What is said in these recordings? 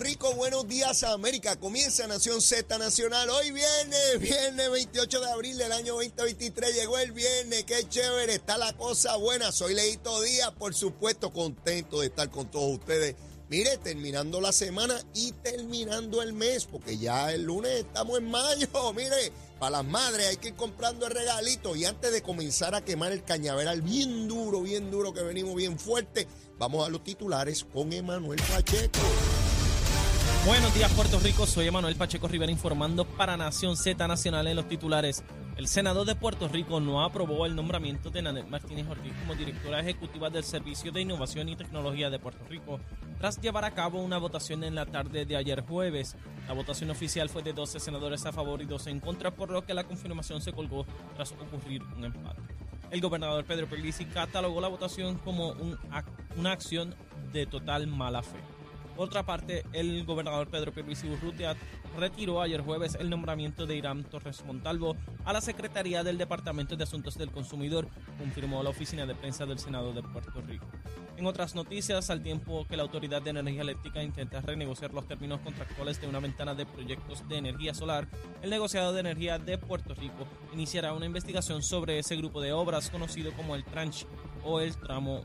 Rico, buenos días América. Comienza Nación Z Nacional. Hoy viernes, viernes 28 de abril del año 2023. Llegó el viernes, qué chévere, está la cosa buena. Soy Leito Díaz, por supuesto, contento de estar con todos ustedes. Mire, terminando la semana y terminando el mes, porque ya el lunes estamos en mayo. Mire, para las madres hay que ir comprando el regalito. Y antes de comenzar a quemar el cañaveral bien duro, bien duro, que venimos bien fuerte, vamos a los titulares con Emanuel Pacheco. Buenos días Puerto Rico, soy Emanuel Pacheco Rivera informando para Nación Z Nacional en los titulares. El senador de Puerto Rico no aprobó el nombramiento de Nanet Martínez Ortiz como directora ejecutiva del Servicio de Innovación y Tecnología de Puerto Rico, tras llevar a cabo una votación en la tarde de ayer jueves. La votación oficial fue de 12 senadores a favor y 12 en contra, por lo que la confirmación se colgó tras ocurrir un empate. El gobernador Pedro Pelisi catalogó la votación como un, una acción de total mala fe. Por otra parte, el gobernador Pedro Pierluisi Urrutia retiró ayer jueves el nombramiento de Irán Torres Montalvo a la Secretaría del Departamento de Asuntos del Consumidor, confirmó la oficina de prensa del Senado de Puerto Rico. En otras noticias, al tiempo que la Autoridad de Energía Eléctrica intenta renegociar los términos contractuales de una ventana de proyectos de energía solar, el negociado de energía de Puerto Rico iniciará una investigación sobre ese grupo de obras conocido como el tranche o el tramo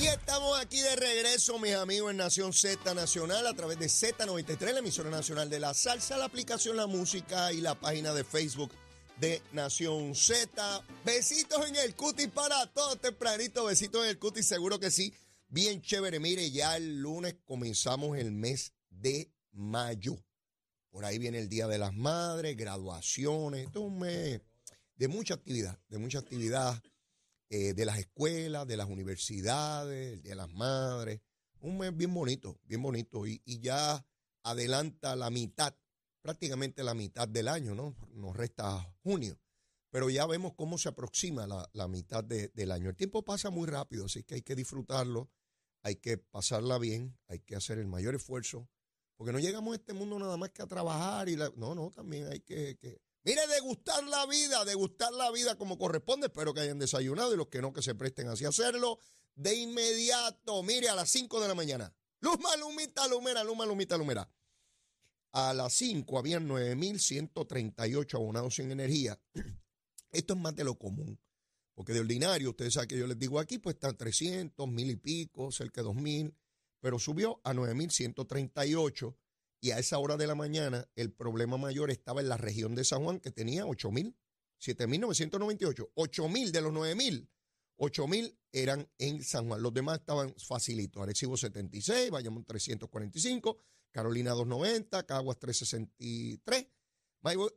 Y estamos aquí de regreso, mis amigos, en Nación Z Nacional a través de Z93, la emisora nacional de la salsa, la aplicación La Música y la página de Facebook de Nación Z. Besitos en el cutis para todos tempranito, besitos en el cutis, seguro que sí. Bien chévere, mire, ya el lunes comenzamos el mes de mayo. Por ahí viene el Día de las Madres, graduaciones, esto es un mes de mucha actividad, de mucha actividad eh, de las escuelas, de las universidades, de las madres. Un mes bien bonito, bien bonito. Y, ya adelanta la mitad, prácticamente la mitad del año, ¿no? Nos resta junio. Pero ya vemos cómo se aproxima la, mitad del año. El tiempo pasa muy rápido, así que hay que disfrutarlo, hay que pasarla bien, hay que hacer el mayor esfuerzo, porque no llegamos a este mundo nada más que a trabajar y no, no, también hay que Mire, degustar la vida, degustar la vida como corresponde. Espero que hayan desayunado y los que no, que se presten así a hacerlo. De inmediato, mire, a las 5 de la mañana. Luma, lumita, lumera, luma, lumita, lumera. A las 5 habían 9.138 abonados sin energía. Esto es más de lo común. Porque de ordinario, ustedes saben que yo les digo aquí, pues están 300, mil y pico, cerca de 2.000. Pero subió a 9.138 y a esa hora de la mañana el problema mayor estaba en la región de San Juan, que tenía 8 mil, 7.998. 8 mil de los 9 mil, 8 mil eran en San Juan. Los demás estaban facilitos. Arecibo 76, Bayamón 345, Carolina 290, Caguas 363.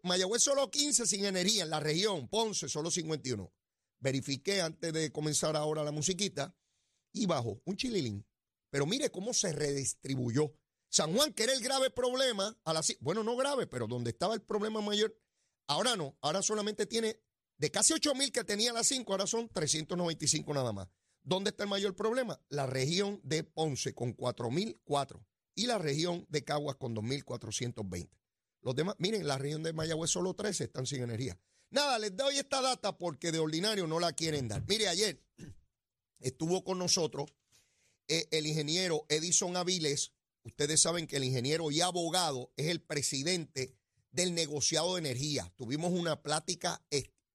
Mayagüez solo 15 sin energía en la región, Ponce solo 51. Verifiqué antes de comenzar ahora la musiquita y bajo un chililín. Pero mire cómo se redistribuyó. San Juan, que era el grave problema, a la, bueno, no grave, pero donde estaba el problema mayor, ahora no, ahora solamente tiene, de casi 8 mil que tenía las 5, ahora son 395 nada más. ¿Dónde está el mayor problema? La región de Ponce con 4.004 y la región de Caguas con 2.420. Los demás, miren, la región de Mayagüez solo 13 están sin energía. Nada, les doy esta data porque de ordinario no la quieren dar. Mire, ayer estuvo con nosotros eh, el ingeniero Edison Aviles, Ustedes saben que el ingeniero y abogado es el presidente del negociado de energía. Tuvimos una plática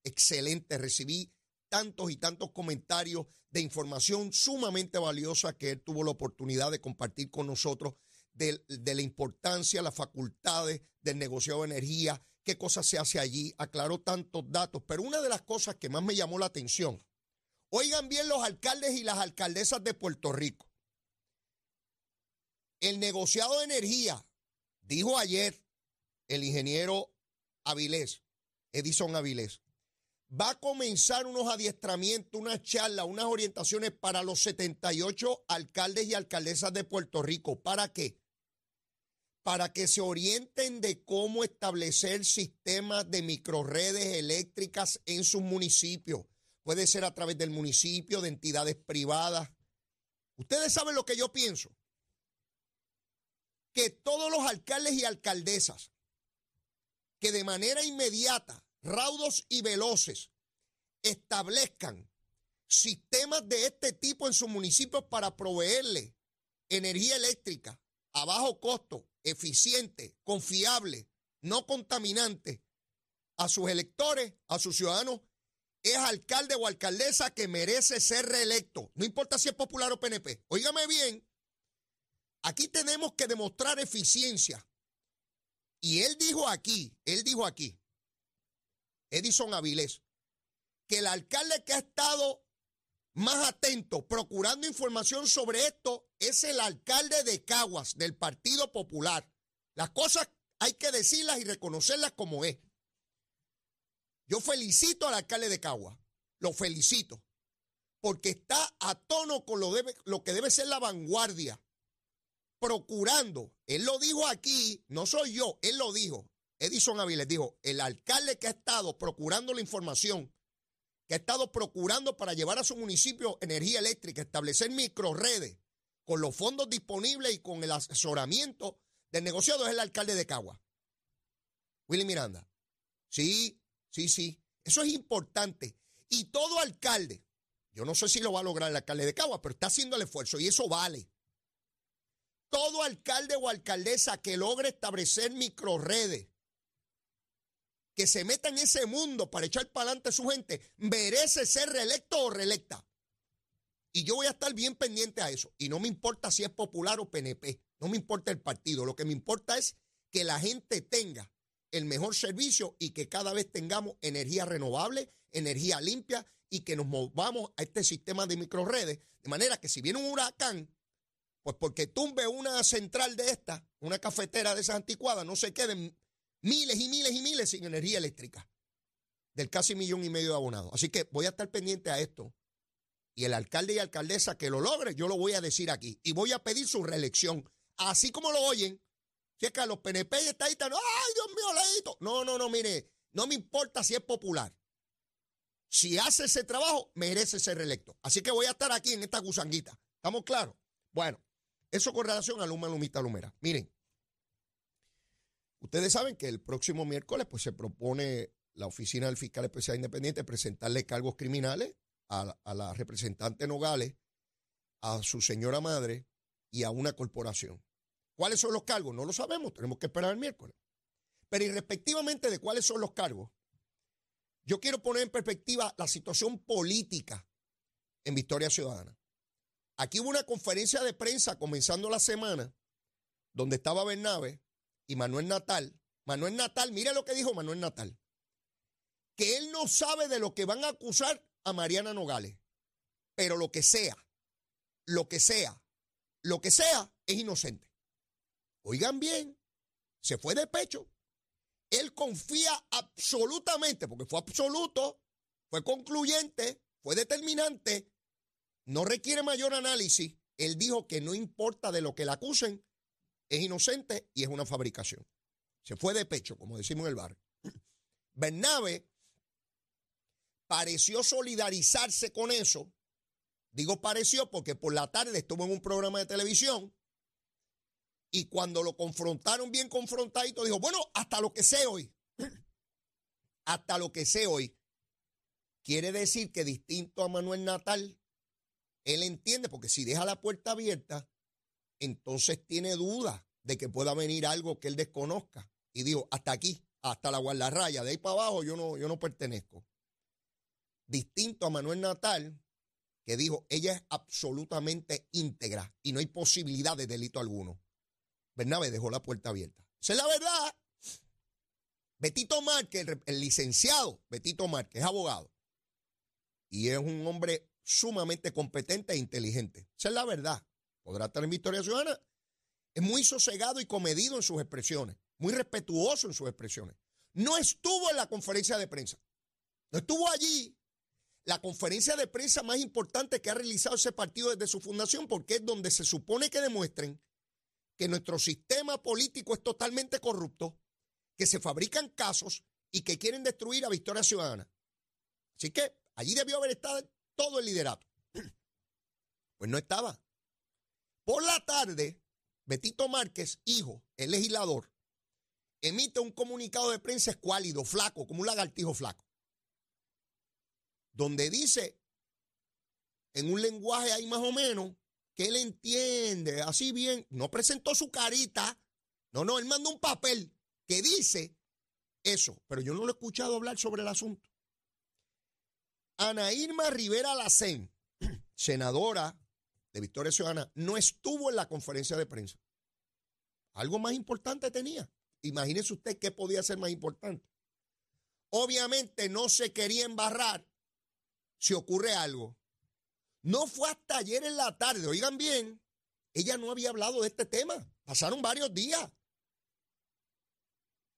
excelente, recibí tantos y tantos comentarios de información sumamente valiosa que él tuvo la oportunidad de compartir con nosotros de, la importancia, las facultades del negociado de energía, qué cosas se hace allí, aclaró tantos datos, pero una de las cosas que más me llamó la atención, oigan bien los alcaldes y las alcaldesas de Puerto Rico, el negociado de energía, dijo ayer el ingeniero Avilés, Edison Avilés, va a comenzar unos adiestramientos, unas charlas, unas orientaciones para los 78 alcaldes y alcaldesas de Puerto Rico. ¿Para qué? para que se orienten de cómo establecer sistemas de microredes eléctricas en sus municipios. Puede ser a través del municipio, de entidades privadas. Ustedes saben lo que yo pienso. Que todos los alcaldes y alcaldesas que de manera inmediata, raudos y veloces, establezcan sistemas de este tipo en sus municipios para proveerle energía eléctrica a bajo costo, eficiente, confiable, no contaminante a sus electores, a sus ciudadanos, es alcalde o alcaldesa que merece ser reelecto. No importa si es popular o PNP. Óigame bien, aquí tenemos que demostrar eficiencia. Y él dijo aquí, él dijo aquí, Edison Avilés, que el alcalde que ha estado más atento, procurando información sobre esto, es el alcalde de Caguas, del Partido Popular. Las cosas hay que decirlas y reconocerlas como es. Yo felicito al alcalde de Caguas, lo felicito, porque está a tono con lo, lo que debe ser la vanguardia, procurando, él lo dijo aquí, no soy yo, él lo dijo, Edison Aviles dijo, el alcalde que ha estado procurando la información que ha estado procurando para llevar a su municipio energía eléctrica, establecer microredes con los fondos disponibles y con el asesoramiento del negociado es el alcalde de Cagua. Willy Miranda. Sí, sí, sí. Eso es importante. Y todo alcalde, yo no sé si lo va a lograr el alcalde de Cagua, pero está haciendo el esfuerzo y eso vale. Todo alcalde o alcaldesa que logre establecer microredes que se meta en ese mundo para echar para adelante a su gente, merece ser reelecto o reelecta. Y yo voy a estar bien pendiente a eso. Y no me importa si es popular o PNP, no me importa el partido. Lo que me importa es que la gente tenga el mejor servicio y que cada vez tengamos energía renovable, energía limpia y que nos movamos a este sistema de microredes. De manera que si viene un huracán, pues porque tumbe una central de esta, una cafetera de esas anticuadas, no se queden miles y miles y miles sin energía eléctrica del casi millón y medio de abonados. Así que voy a estar pendiente a esto. Y el alcalde y alcaldesa que lo logre, yo lo voy a decir aquí. Y voy a pedir su reelección. Así como lo oyen. Si es que a los PNP y estadistas, no, ay, Dios mío, leíto. No, no, no, mire, no me importa si es popular. Si hace ese trabajo, merece ser reelecto. Así que voy a estar aquí en esta gusanguita. ¿Estamos claros? Bueno, eso con relación a Luma Lumita Lumera. Miren, Ustedes saben que el próximo miércoles pues, se propone la Oficina del Fiscal Especial Independiente presentarle cargos criminales a, a la representante Nogales, a su señora madre y a una corporación. ¿Cuáles son los cargos? No lo sabemos, tenemos que esperar el miércoles. Pero irrespectivamente de cuáles son los cargos, yo quiero poner en perspectiva la situación política en Victoria Ciudadana. Aquí hubo una conferencia de prensa comenzando la semana donde estaba Bernabe y Manuel Natal. Manuel Natal, mire lo que dijo Manuel Natal. Que él no sabe de lo que van a acusar a Mariana Nogales. Pero lo que sea, lo que sea, lo que sea, es inocente. Oigan bien, se fue de pecho. Él confía absolutamente, porque fue absoluto, fue concluyente, fue determinante, no requiere mayor análisis. Él dijo que no importa de lo que le acusen, es inocente y es una fabricación. Se fue de pecho, como decimos en el barrio. Bernabe pareció solidarizarse con eso. Digo pareció porque por la tarde estuvo en un programa de televisión y cuando lo confrontaron bien confrontadito, dijo, bueno, hasta lo que sé hoy, hasta lo que sé hoy, quiere decir que distinto a Manuel Natal, él entiende, porque si deja la puerta abierta, entonces tiene duda de que pueda venir algo que él desconozca. Y digo, hasta aquí, hasta la guardarraya, de ahí para abajo yo no, yo no pertenezco. Distinto a Manuel Natal, que dijo, ella es absolutamente íntegra y no hay posibilidad de delito alguno. Bernabe dejó la puerta abierta. Esa es la verdad. Betito Márquez, el, el licenciado Betito Márquez, es abogado. Y es un hombre sumamente competente e inteligente. Esa es la verdad. Podrá en Victoria Ciudadana. Es muy sosegado y comedido en sus expresiones, muy respetuoso en sus expresiones. No estuvo en la conferencia de prensa. No estuvo allí. La conferencia de prensa más importante que ha realizado ese partido desde su fundación, porque es donde se supone que demuestren que nuestro sistema político es totalmente corrupto, que se fabrican casos y que quieren destruir a Victoria Ciudadana. Así que allí debió haber estado todo el liderato. Pues no estaba. Por la tarde, Betito Márquez, hijo, el legislador, emite un comunicado de prensa escuálido, flaco, como un lagartijo flaco, donde dice, en un lenguaje ahí más o menos, que él entiende, así bien, no presentó su carita, no, no, él mandó un papel que dice eso, pero yo no lo he escuchado hablar sobre el asunto. Ana Irma Rivera Lacén, senadora de Victoria Ciudadana, no estuvo en la conferencia de prensa. Algo más importante tenía. Imagínese usted qué podía ser más importante. Obviamente no se quería embarrar si ocurre algo. No fue hasta ayer en la tarde, oigan bien, ella no había hablado de este tema. Pasaron varios días.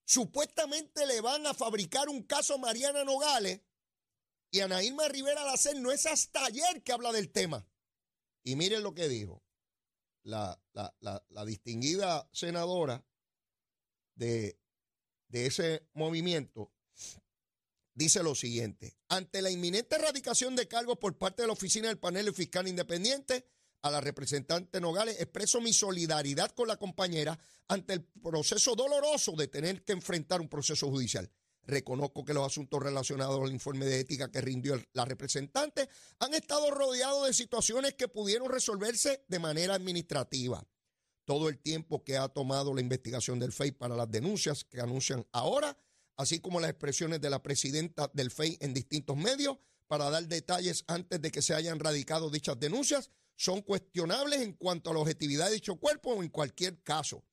Supuestamente le van a fabricar un caso a Mariana Nogales y Ana Irma Rivera Lacen no es hasta ayer que habla del tema. Y miren lo que dijo la, la distinguida senadora de, de ese movimiento, dice lo siguiente. Ante la inminente erradicación de cargos por parte de la oficina del panel fiscal independiente, a la representante Nogales expreso mi solidaridad con la compañera ante el proceso doloroso de tener que enfrentar un proceso judicial. Reconozco que los asuntos relacionados al informe de ética que rindió la representante han estado rodeados de situaciones que pudieron resolverse de manera administrativa. Todo el tiempo que ha tomado la investigación del FEI para las denuncias que anuncian ahora así como las expresiones de la presidenta del FEI en distintos medios para dar detalles antes de que se hayan radicado dichas denuncias, son cuestionables en cuanto a la objetividad de dicho cuerpo o en cualquier caso.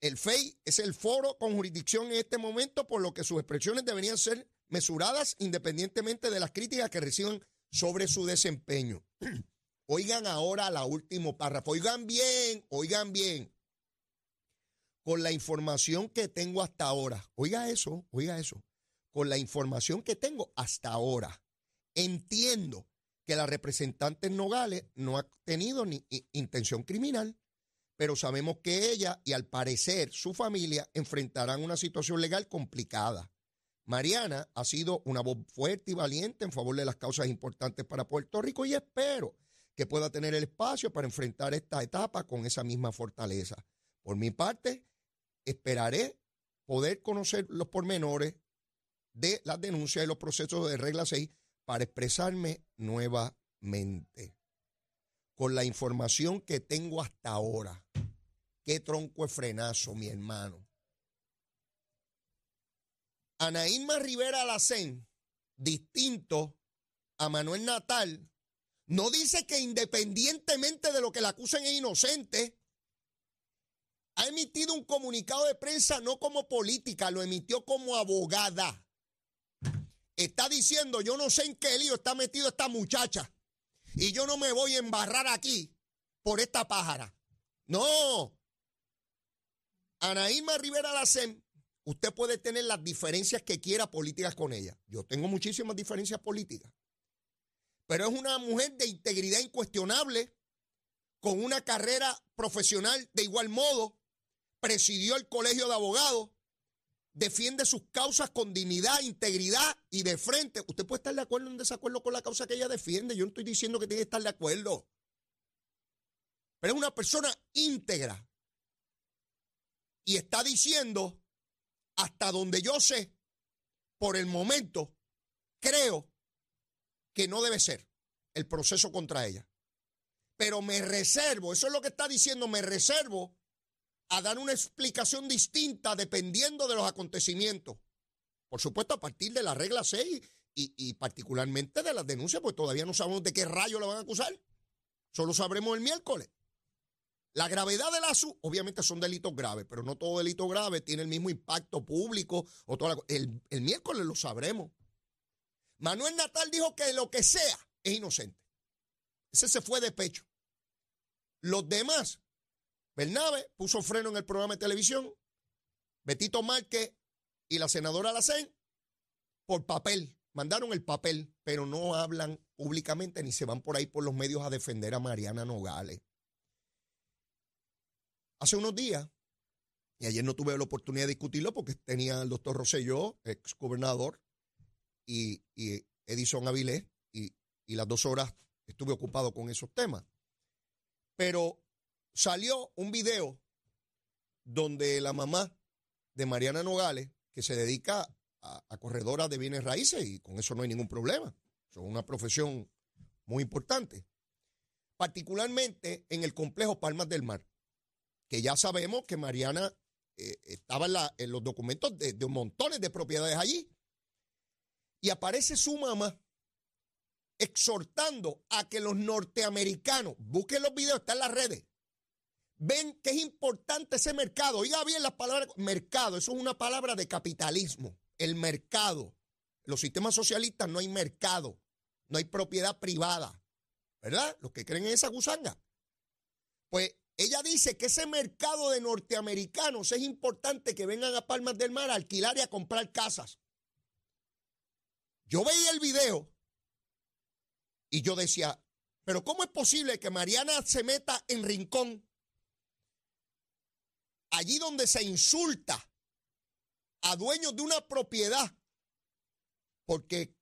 El FEI es el foro con jurisdicción en este momento, por lo que sus expresiones deberían ser mesuradas independientemente de las críticas que reciban sobre su desempeño. Oigan ahora la última párrafo. Oigan bien, oigan bien con la información que tengo hasta ahora, oiga eso, oiga eso, con la información que tengo hasta ahora, entiendo que la representante Nogales no ha tenido ni intención criminal, pero sabemos que ella y al parecer su familia enfrentarán una situación legal complicada. Mariana ha sido una voz fuerte y valiente en favor de las causas importantes para Puerto Rico y espero que pueda tener el espacio para enfrentar esta etapa con esa misma fortaleza. Por mi parte, esperaré poder conocer los pormenores de las denuncias y los procesos de regla 6 para expresarme nuevamente. Con la información que tengo hasta ahora, qué tronco de frenazo, mi hermano. Anaíma Rivera Lacén, distinto a Manuel Natal, no dice que independientemente de lo que la acusen es inocente, ha emitido un comunicado de prensa no como política, lo emitió como abogada. Está diciendo, yo no sé en qué lío está metido esta muchacha y yo no me voy a embarrar aquí por esta pájara. No. Anaíma Rivera Lacen, usted puede tener las diferencias que quiera políticas con ella. Yo tengo muchísimas diferencias políticas. Pero es una mujer de integridad incuestionable, con una carrera profesional de igual modo, presidió el colegio de abogados, defiende sus causas con dignidad, integridad y de frente. Usted puede estar de acuerdo o en desacuerdo con la causa que ella defiende. Yo no estoy diciendo que tiene que estar de acuerdo. Pero es una persona íntegra. Y está diciendo, hasta donde yo sé, por el momento, creo que no debe ser el proceso contra ella. Pero me reservo, eso es lo que está diciendo, me reservo a dar una explicación distinta dependiendo de los acontecimientos. Por supuesto, a partir de la regla 6 y, particularmente de las denuncias, pues todavía no sabemos de qué rayo le van a acusar. Solo sabremos el miércoles. La gravedad del asunto, obviamente son delitos graves, pero no todo delito grave tiene el mismo impacto público. El, el miércoles lo sabremos. Manuel Natal dijo que lo que sea es inocente. Ese se fue de pecho. Los demás Bernabe puso freno en el programa de televisión. Betito Márquez y la senadora Lacén por papel. Mandaron el papel, pero no hablan públicamente ni se van por ahí por los medios a defender a Mariana Nogales. Hace unos días, y ayer no tuve la oportunidad de discutirlo porque tenía al doctor Rosselló, ex gobernador, y, Edison Avilés, y, las dos horas estuve ocupado con esos temas. Pero salió un video donde la mamá de Mariana Nogales, que se dedica a, corredora de bienes raíces, y con eso no hay ningún problema. es una profesión muy importante. Particularmente en el complejo Palmas del Mar, que ya sabemos que Mariana eh, estaba en, los documentos de, de montones de propiedades allí. Y aparece su mamá exhortando a que los norteamericanos, busquen los videos, están en las redes, ven que es importante ese mercado. Oiga bien las palabras, mercado, eso es una palabra de capitalismo, el mercado. Los sistemas socialistas no hay mercado, no hay propiedad privada, ¿verdad? Los que creen en esa gusanga. Pues ella dice que ese mercado de norteamericanos es importante que vengan a Palmas del Mar a alquilar y a comprar casas. Yo veía el video y yo decía, pero ¿cómo es posible que Mariana se meta en rincón? Allí donde se insulta a dueños de una propiedad porque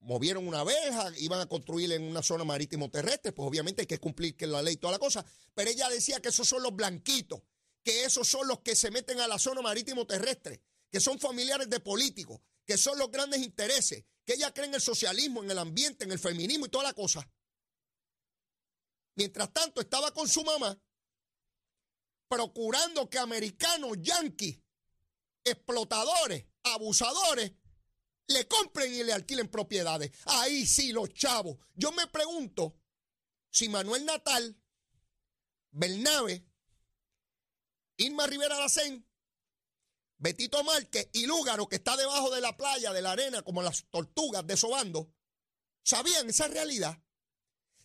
movieron una verja, iban a construir en una zona marítimo terrestre, pues obviamente hay que cumplir que la ley y toda la cosa, pero ella decía que esos son los blanquitos, que esos son los que se meten a la zona marítimo terrestre, que son familiares de políticos, que son los grandes intereses, que ella cree en el socialismo, en el ambiente, en el feminismo y toda la cosa. Mientras tanto, estaba con su mamá procurando que americanos, yanquis, explotadores, abusadores, le compren y le alquilen propiedades. Ahí sí, los chavos. Yo me pregunto si Manuel Natal, Bernabe, Irma Rivera Lacén Betito Márquez y Lúgaro, que está debajo de la playa, de la arena, como las tortugas desobando, sabían esa realidad.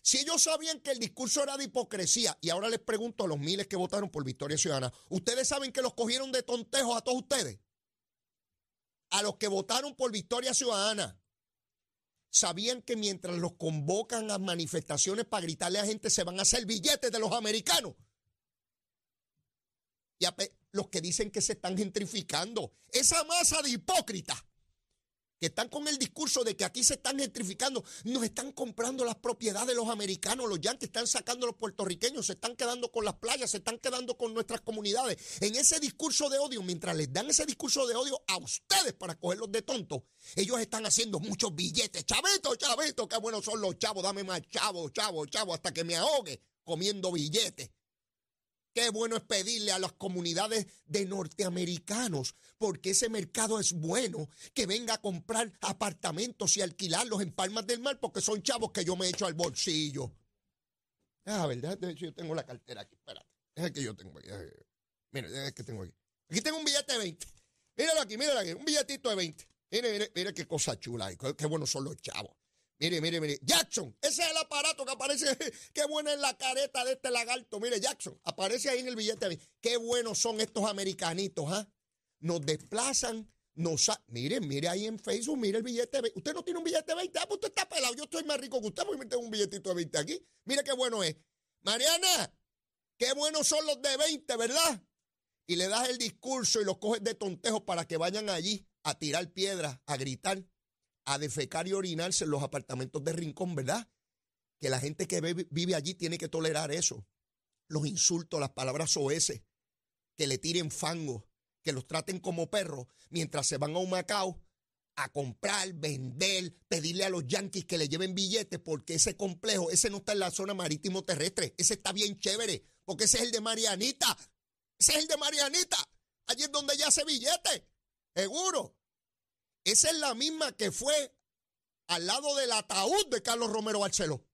Si ellos sabían que el discurso era de hipocresía, y ahora les pregunto a los miles que votaron por Victoria Ciudadana, ¿ustedes saben que los cogieron de tontejo a todos ustedes? A los que votaron por Victoria Ciudadana, sabían que mientras los convocan a manifestaciones para gritarle a gente, se van a hacer billetes de los americanos. Y a, los que dicen que se están gentrificando. Esa masa de hipócritas que están con el discurso de que aquí se están gentrificando, nos están comprando las propiedades de los americanos, los yanquis están sacando a los puertorriqueños, se están quedando con las playas, se están quedando con nuestras comunidades. En ese discurso de odio, mientras les dan ese discurso de odio a ustedes para cogerlos de tontos, ellos están haciendo muchos billetes. Chavito, chavito, qué buenos son los chavos, dame más chavos, chavos, chavos, hasta que me ahogue comiendo billetes. Qué bueno es pedirle a las comunidades de norteamericanos, porque ese mercado es bueno, que venga a comprar apartamentos y alquilarlos en Palmas del Mar, porque son chavos que yo me echo al bolsillo. Ah, ¿verdad? Yo tengo la cartera aquí, espérate. Es el que yo tengo aquí. Mira, es el que tengo aquí. Aquí tengo un billete de 20. Míralo aquí, míralo aquí, un billetito de 20. Mire, mire, mire qué cosa chula. Qué buenos son los chavos. Mire, mire, mire. Jackson, ese es el aparato que aparece. Qué buena es la careta de este lagarto. Mire, Jackson, aparece ahí en el billete. Qué buenos son estos americanitos, ¿ah? Nos desplazan, nos. Mire, mire ahí en Facebook, mire el billete. Usted no tiene un billete de 20. Ah, pues usted está pelado. Yo estoy más rico que usted porque tengo un billetito de 20 aquí. Mire qué bueno es. Mariana, qué buenos son los de 20, ¿verdad? Y le das el discurso y los coges de tontejo para que vayan allí a tirar piedras, a gritar a defecar y orinarse en los apartamentos de Rincón, ¿verdad? Que la gente que vive allí tiene que tolerar eso. Los insultos, las palabras soeces, que le tiren fango, que los traten como perros, mientras se van a un Macao a comprar, vender, pedirle a los yanquis que le lleven billetes, porque ese complejo, ese no está en la zona marítimo terrestre, ese está bien chévere, porque ese es el de Marianita, ese es el de Marianita, allí es donde ya hace billete, seguro. Esa es la misma que fue al lado del ataúd de Carlos Romero Barceló.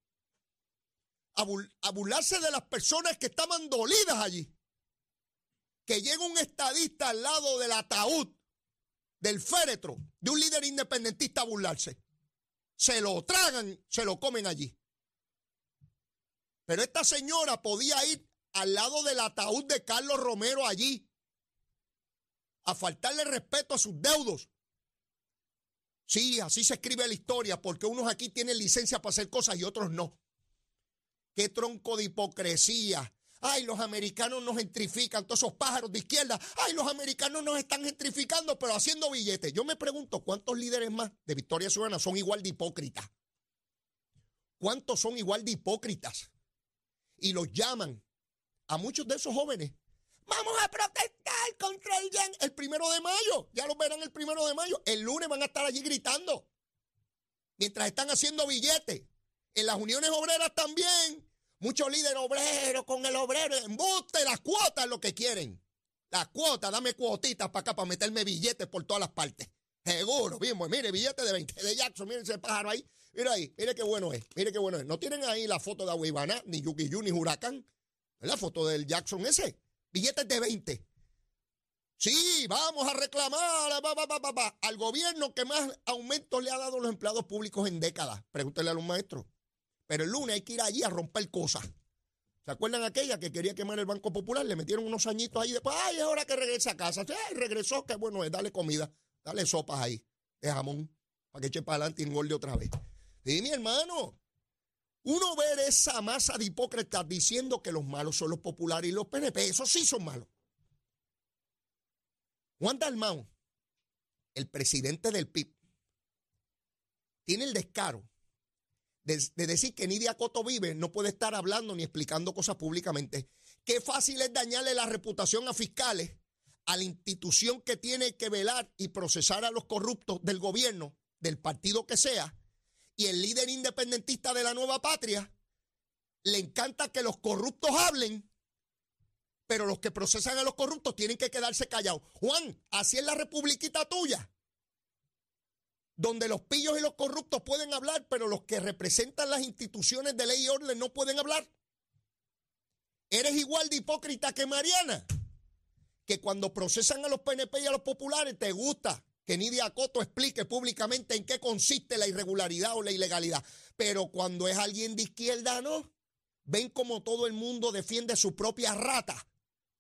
A, burlarse de las personas que estaban dolidas allí. Que llega un estadista al lado del ataúd, del féretro, de un líder independentista a burlarse. Se lo tragan, se lo comen allí. Pero esta señora podía ir al lado del ataúd de Carlos Romero allí a faltarle respeto a sus deudos, Sí, así se escribe la historia, porque unos aquí tienen licencia para hacer cosas y otros no. Qué tronco de hipocresía. Ay, los americanos nos gentrifican, todos esos pájaros de izquierda. Ay, los americanos nos están gentrificando, pero haciendo billetes. Yo me pregunto, ¿cuántos líderes más de Victoria Ciudadana son igual de hipócritas? ¿Cuántos son igual de hipócritas? Y los llaman a muchos de esos jóvenes. Vamos a protestar contra el YAN el primero de mayo. Ya lo verán el primero de mayo. El lunes van a estar allí gritando. Mientras están haciendo billetes. En las uniones obreras también. Muchos líderes obreros con el obrero. Embuste las cuotas lo que quieren. Las cuotas, dame cuotitas para acá para meterme billetes por todas las partes. Seguro, pues mire, billete de 20 de Jackson, miren ese pájaro ahí. Mira ahí, mire qué bueno es, mire qué bueno es. No tienen ahí la foto de Aguibana, ni Yukiyu, ni Huracán. Es la foto del Jackson ese. Billetes de 20. Sí, vamos a reclamar al gobierno que más aumentos le ha dado a los empleados públicos en décadas. Pregúntele a los maestros. Pero el lunes hay que ir allí a romper cosas. ¿Se acuerdan aquella que quería quemar el Banco Popular? Le metieron unos añitos ahí después. Ay, es hora que regrese a casa. Sí, regresó, qué bueno es, dale comida, dale sopas ahí, de jamón, para que eche para adelante y engorde otra vez. Sí, mi hermano. Uno ver esa masa de hipócritas diciendo que los malos son los populares y los PNP, esos sí son malos. Juan Dalmau, el presidente del PIB, tiene el descaro de, decir que Nidia Coto vive, no puede estar hablando ni explicando cosas públicamente. Qué fácil es dañarle la reputación a fiscales, a la institución que tiene que velar y procesar a los corruptos del gobierno, del partido que sea, y el líder independentista de la nueva patria, le encanta que los corruptos hablen, pero los que procesan a los corruptos tienen que quedarse callados. Juan, así es la republiquita tuya donde los pillos y los corruptos pueden hablar, pero los que representan las instituciones de ley y orden no pueden hablar. Eres igual de hipócrita que Mariana, que cuando procesan a los PNP y a los populares te gusta que Nidia Coto explique públicamente en qué consiste la irregularidad o la ilegalidad. Pero cuando es alguien de izquierda, no. Ven como todo el mundo defiende su propia rata.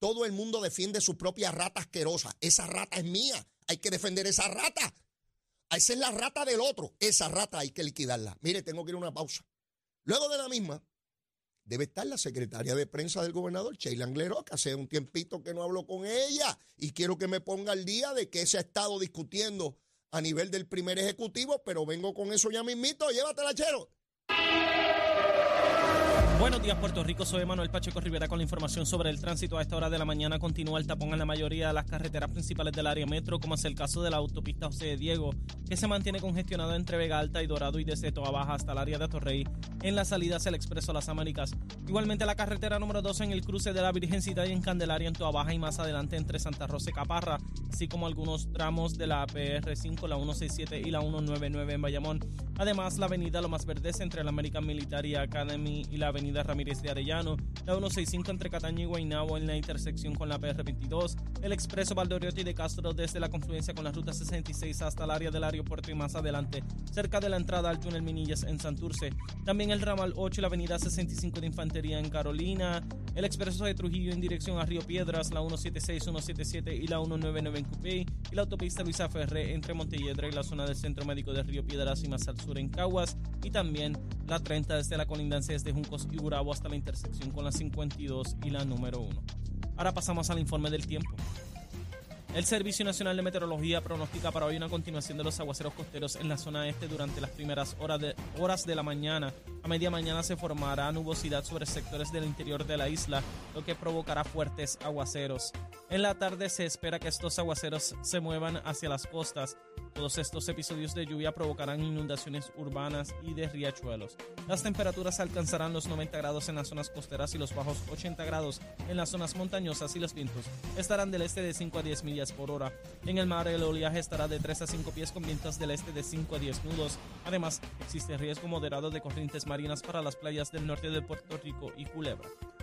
Todo el mundo defiende su propia rata asquerosa. Esa rata es mía. Hay que defender esa rata. Esa es la rata del otro. Esa rata hay que liquidarla. Mire, tengo que ir a una pausa. Luego de la misma, debe estar la secretaria de prensa del gobernador, Sheila Anglero, que hace un tiempito que no hablo con ella y quiero que me ponga al día de que se ha estado discutiendo a nivel del primer ejecutivo, pero vengo con eso ya mismito. Llévatela, chero. Buenos días, Puerto Rico. Soy Manuel Pacheco Rivera con la información sobre el tránsito. A esta hora de la mañana continúa el tapón en la mayoría de las carreteras principales del área metro, como es el caso de la autopista José de Diego, que se mantiene congestionado entre Vega Alta y Dorado y desde Toa Baja hasta el área de Torrey, en las salidas el Expreso Las Américas. Igualmente la carretera número 2 en el cruce de la Virgencita y en Candelaria en Toa Baja y más adelante entre Santa Rosa y Caparra, así como algunos tramos de la PR5, la 167 y la 199 en Bayamón. Además, la avenida Lo Más Verdes entre la American Military Academy y la avenida Ramírez de Arellano, la 165 entre Cataño y Guaynabo en la intersección con la PR22, el expreso Valdoriotti de Castro desde la confluencia con la ruta 66 hasta el área del aeropuerto y más adelante, cerca de la entrada al túnel Minillas en Santurce, también el ramal 8 y la avenida 65 de Infantería en Carolina, el expreso de Trujillo en dirección a Río Piedras, la 176, 177 y la 199 en Cupey, y la autopista Luisa Ferré entre Montelledra y la zona del Centro Médico de Río Piedras y más al sur en Caguas, y también la 30 desde la colindancia desde Juncos y Burabo hasta la intersección con la 52 y la número 1. Ahora pasamos al informe del tiempo. El Servicio Nacional de Meteorología pronostica para hoy una continuación de los aguaceros costeros en la zona este durante las primeras horas de, horas de la mañana. A media mañana se formará nubosidad sobre sectores del interior de la isla, lo que provocará fuertes aguaceros. En la tarde se espera que estos aguaceros se muevan hacia las costas. Todos estos episodios de lluvia provocarán inundaciones urbanas y de riachuelos. Las temperaturas alcanzarán los 90 grados en las zonas costeras y los bajos 80 grados en las zonas montañosas y los vientos estarán del este de 5 a 10 millas por hora. En el mar el oleaje estará de 3 a 5 pies con vientos del este de 5 a 10 nudos. Además, existe riesgo moderado de corrientes marinas para las playas del norte de Puerto Rico y Culebra.